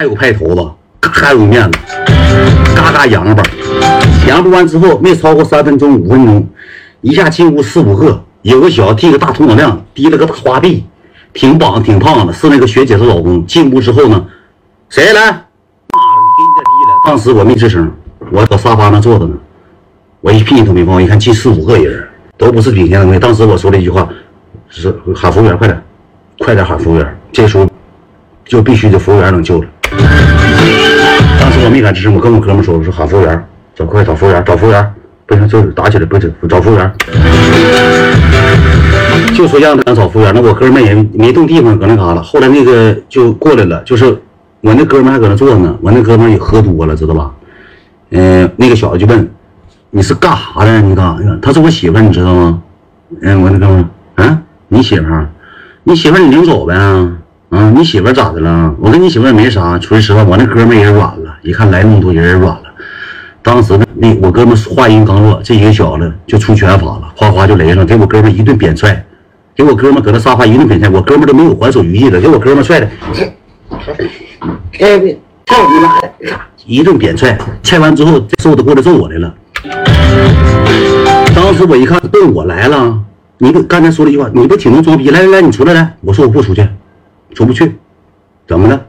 还有派头子，嘎嘎有面子，嘎嘎洋巴。扬不完之后，没超过三分钟、五分钟，一下进屋四五个，有个小剃个大头脑亮，提了个大花臂，挺膀挺胖的，是那个学姐的老公。进屋之后呢，谁来？妈的，给你点地了。当时我没吱声，我搁沙发那坐着呢，我一屁都没放。一看进四五个人，都不是顶尖的位。当时我说了一句话，是喊服务员，快点，快点喊服务员。这时候就必须得服务员能救了。当时我没敢吱声，我跟我哥们说，我说喊服务员。找快找服务员，找服务员，不行就是打起来，不行找服务员，就说让他找服务员。那我哥们也没动地方，搁那嘎达。后来那个就过来了，就是我那哥们还搁那坐呢。我那哥们也喝多了，知道吧？嗯，那个小子就问你是干啥的？你干啥呀？他是我媳妇，你知道吗？嗯，我那哥们啊，你媳妇？你媳妇你领走呗？你媳妇咋的了？我跟你媳妇也没啥。说句实话，我那哥们也软了，一看来那么多人也，软了。当时呢，那我哥们话音刚落，这一个小子就出拳法了，哗哗就来上，给我哥们一顿扁踹，给我哥们搁那沙发一顿扁踹，我哥们都没有还手余地了，给我哥们踹的，哎，操你妈的！一顿扁踹，踹完之后，这瘦子过来揍我来了。当时我一看，奔我来了，你不刚才说了一句话，你不挺能装逼？来来来，你出来来，我说我不出去，出不去，怎么了？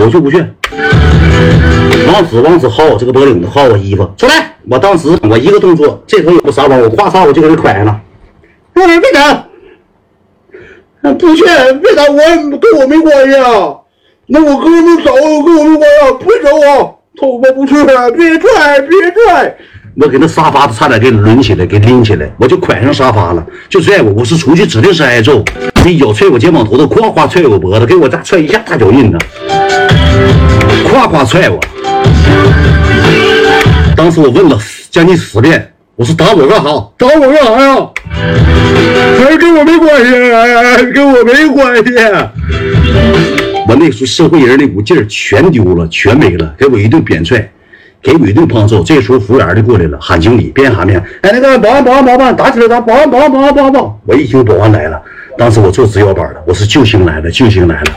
我就不去。往死往死薅我这个脖领子，薅我衣服，出来！我当时我一个动作，这头有个沙包，我挎沙我就给他拐上了。哎，别打！不去，别打！我跟我没关系啊。那我哥们走，跟我没关系，别走啊！头发不去了，别拽，别拽！我给那沙发差点给抡起来，给拎起来，我就拐上沙发了，就拽我。我是出去指定是挨揍，一脚踹我肩膀头子，夸夸踹我脖子，给我再踹一下大脚印子。夸夸踹我！当时我问了将近十遍，我说打我干啥？打我干啥呀？还跟我没关系，哎跟我没关系。我那时候社会人那股劲儿全丢了，全没了，给我一顿扁踹，给我一顿胖揍。这时候服务员就过来了，喊经理，边喊边哎，那个保安，保安，保安，打起来，打保安，保安，保安，保安。我一听保安来了。当时我做直腰板的，我是救星来了，救星来了，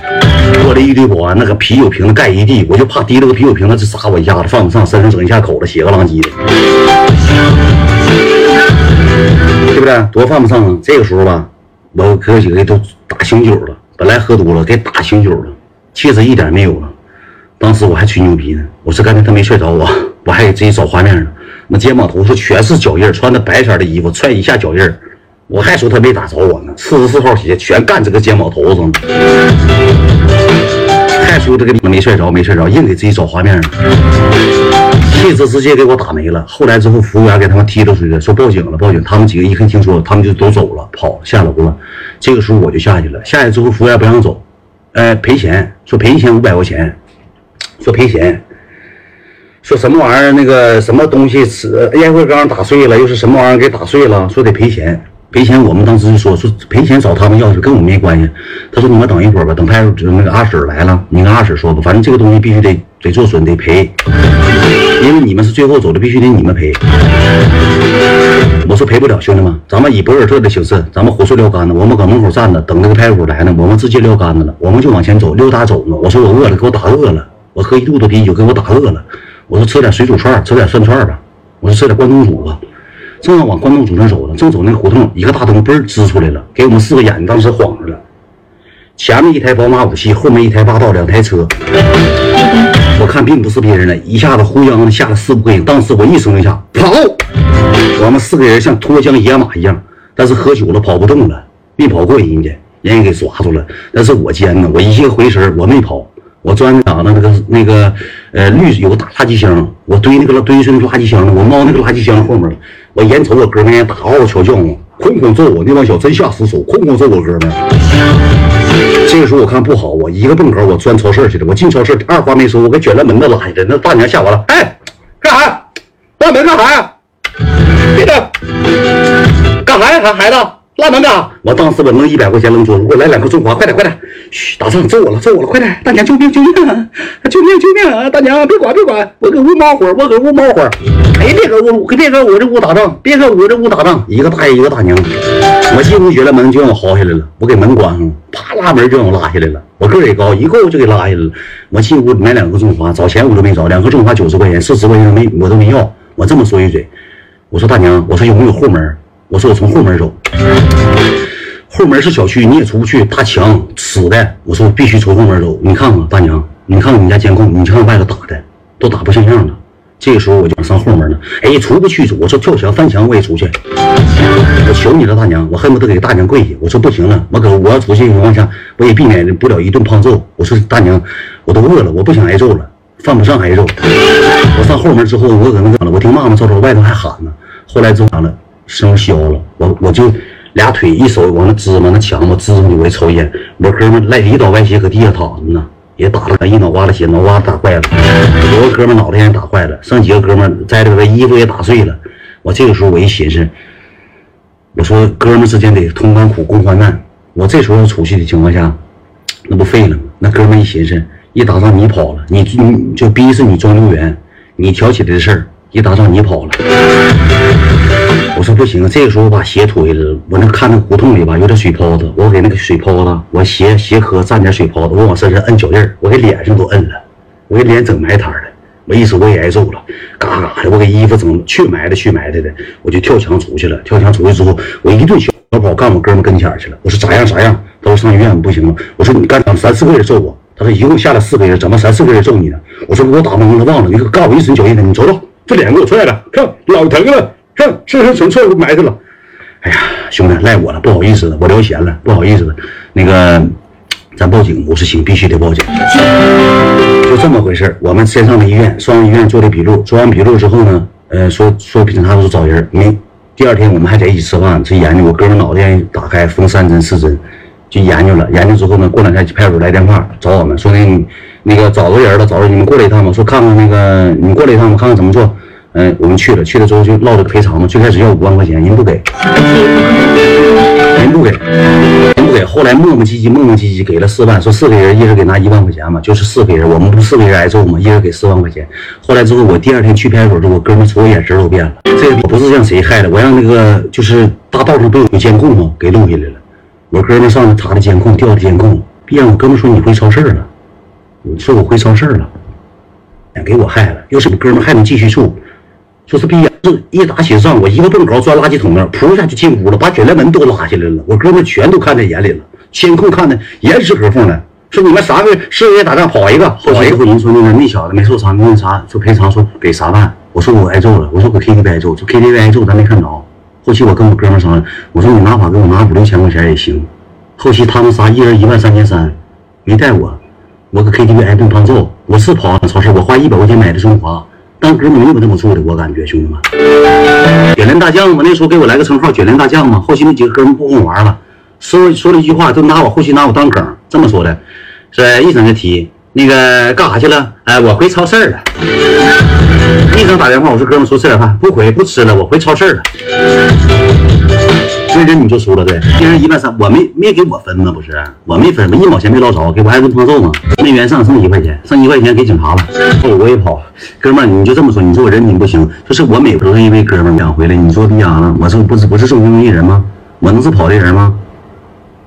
过来一堆保安，那个啤酒瓶子盖一地，我就怕提了个啤酒瓶子就砸我一下子，放不上，身上整一下口子，血个狼藉的，对不对？多犯不上啊！这个时候吧，我哥几个都打醒酒了，本来喝多了，给打醒酒了，气质一点没有了。当时我还吹牛逼呢，我说刚才他没踹着我，我还给自己找画面呢。那肩膀头上全是脚印，穿的白色的衣服，踹一下脚印。我还说他没打着我呢，四十四号鞋全干这个肩膀头上了，还说这个没摔着，没摔着，硬给自己找画面呢。气质直接给我打没了。后来之后，服务员给他们踢了出去，说报警了，报警。他们几个一看听说，他们就都走了，跑下楼了。这个时候我就下去了，下去之后服务员不让走，呃，赔钱，说赔一千五百块钱，说赔钱，说什么玩意儿那个什么东西是烟灰缸打碎了，又是什么玩意儿给打碎了，说得赔钱。赔钱，我们当时就说说赔钱找他们要去，跟我没关系。他说你们等一会儿吧，等派出所那个阿婶来了，你跟阿婶说吧，反正这个东西必须得得做损得赔，因为你们是最后走的，必须得你们赔。我说赔不了，兄弟们，咱们以博尔特的形式，咱们火速撂杆子，我们搁门口站着等那个派出所来呢，我们直接撂杆子了，我们就往前走，溜达走呢。我说我饿了，给我打饿了，我喝一肚子啤酒，给我打饿了。我说吃点水煮串，吃点涮串吧。我说吃点关东煮吧。正要往关东煮那走呢，正走那胡同，一个大灯嘣支出来了，给我们四个眼睛当时晃着了。前面一台宝马五系，后面一台霸道，两台车。我看并不是别人了，一下子呼泱的下了四五个人。当时我一声令下，跑！我们四个人像脱缰野马一样，但是喝酒了跑不动了，没跑过人家，人家给抓住了。但是我奸呢，我一个回神我没跑。我钻那啥呢？那个那个，呃，绿有个大垃圾箱，我堆那个堆是那垃圾箱呢。我猫那个垃圾箱后面了。我眼瞅我哥们打嗷嗷悄叫嘛，哐哐揍我，那帮小真下死手，哐哐揍我哥们。这个时候我看不好，我一个蹦高，我钻超市去了。我进超市，二话没说，我给卷帘门子拉下来。那大娘吓我了，哎，干啥？关门干啥呀？别动！干啥呀，孩孩子？拉门的，我当时我弄一百块钱扔桌子，给我来两颗中华，快点快点！嘘，打仗揍我了揍我了，快点！大娘救命救命！救命救命啊！大娘别管别管，我搁屋猫会儿，我搁屋猫会儿。哎，别搁屋，别搁我这屋打仗，别搁我这屋打仗。一个大爷一个大娘，我进屋觉得门就让我薅下来了，我给门关上了，啪拉门就让我拉下来了。我个儿也高，一够就给拉下来了。我进屋买两个中华，找钱我都没找，两个中华九十块钱，四十块钱没我都没要。我这么说一嘴，我说大娘，我说有没有后门？我说我从后门走，后门是小区，你也出不去，大墙死的。我说我必须从后门走。你看看大娘，你看看你家监控，你看看外头打的都打不像样了。这个时候我就想上后门了，哎，出不去，我说跳墙翻墙我也出去。我求你了，大娘，我恨不得给大娘跪下。我说不行了，我搁我要出去情况下，我也避免不了一顿胖揍。我说大娘，我都饿了，我不想挨揍了，犯不上挨揍。我上后门之后，我搁那个了，我听妈妈吵吵，外头还喊呢。后来之后完了。声消了，我我就俩腿一手往那支嘛，那墙嘛支上去，我抽烟。我哥们赖里倒歪斜搁地下躺着呢，也打了一脑瓜子血，脑瓜子打坏了。有个哥们脑袋也打坏了，剩几个哥们在这个衣服也打碎了。我这个时候我一寻思，我说哥们之间得同甘苦共患难。我这时候要出去的情况下，那不废了吗？那哥们一寻思，一打仗你跑了，你你就逼死你装救员，你挑起来的事儿，一打仗你跑了。我说不行，这个时候我把鞋脱下来了。我那看那胡同里吧，有点水泡子，我给那个水泡子，我鞋鞋壳沾点水泡子，我往身上摁脚印我给脸上都摁了，我给脸整埋汰了。我意思我也挨揍了，嘎嘎的，我给衣服整去埋汰去埋汰的，我就跳墙出去了。跳墙出去之后，我一顿小跑干我哥们跟前去了。我说咋样咋样？他说上医院不行了。我说你干么三四个人揍我？他说一共下来四个人，怎么三四个人揍你呢？我说我打懵了，忘了。你干我一身脚印子，你瞅瞅，这脸给我踹的，看老疼了。这是纯粹我埋汰了，哎呀，兄弟赖我了，不好意思了，我聊闲了，不好意思了。那个，咱报警，五十星必须得报警。就这么回事我们先上的医院，上医院做的笔录，做完笔录之后呢，呃，说说警察说找人，没。第二天我们还在一起吃饭，这研究。我哥们脑袋打开，缝三针四针，就研究了。研究之后呢，过两天派出所来电话找我们，说那那个找着人了，找着你们过来一趟吧，说看看那个你过来一趟吧，看看怎么做。嗯，我们去了，去了之后就闹这个赔偿嘛。最开始要五万块钱，人不给，人不给，人不给。后来磨磨唧唧，磨磨唧唧给了四万，说四个人一人给拿一万块钱嘛，就是四个人，我们不四个人挨揍嘛，一人给四万块钱。后来之后，我第二天去派出所，我哥们瞅我眼神都变了。这个不是让谁害的，我让那个就是大道上都有监控吗？给录下来了。我哥们上去查的监控，调的监控，让我哥们说你回超市了，你说我回超市了，给我害了。要是我哥们还能继续处。说是逼呀，是一打起仗，我一个蹦高钻垃圾桶那儿，扑一下就进屋了，把卷帘门都拉下来了。我哥们全都看在眼里了，监控看的严丝合缝的。说你们三个四个人打仗跑一个，跑一个。您说那个那小子没受伤，那啥说赔偿说给三万。我说我挨揍了，我说搁 KTV 挨揍，说 KTV 挨揍咱没看着。后期我跟我哥们商量，我说你拿法给我拿五六千块钱也行。后期他们仨一人一万三千三，没带我，我搁 KTV 挨顿胖揍。我是跑超市，我花一百块钱买的中华。当哥们没有那么做的，我感觉兄弟们，卷帘大将嘛，那时候给我来个称号，卷帘大将嘛。后期那几个哥们不跟我玩了，说说了一句话，就拿我后期拿我当梗，这么说的，说一整就提那个干啥去了？哎，我回超市了。一整打电话，我说哥们说吃点饭，不回不吃了，我回超市了。所以这你就输了，对，一人一万三，我没没给我分吗？不是，我没分，我一毛钱没捞着，给我挨顿胖揍吗？没缘上，剩一块钱，剩一块钱给警察了，后我也跑。哥们儿，你就这么说，你说我人品不行，就是我每都是因为哥们儿养回来，你说逼啥了？我是不是不是受穷一人吗？我能是跑的人吗？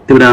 对不对？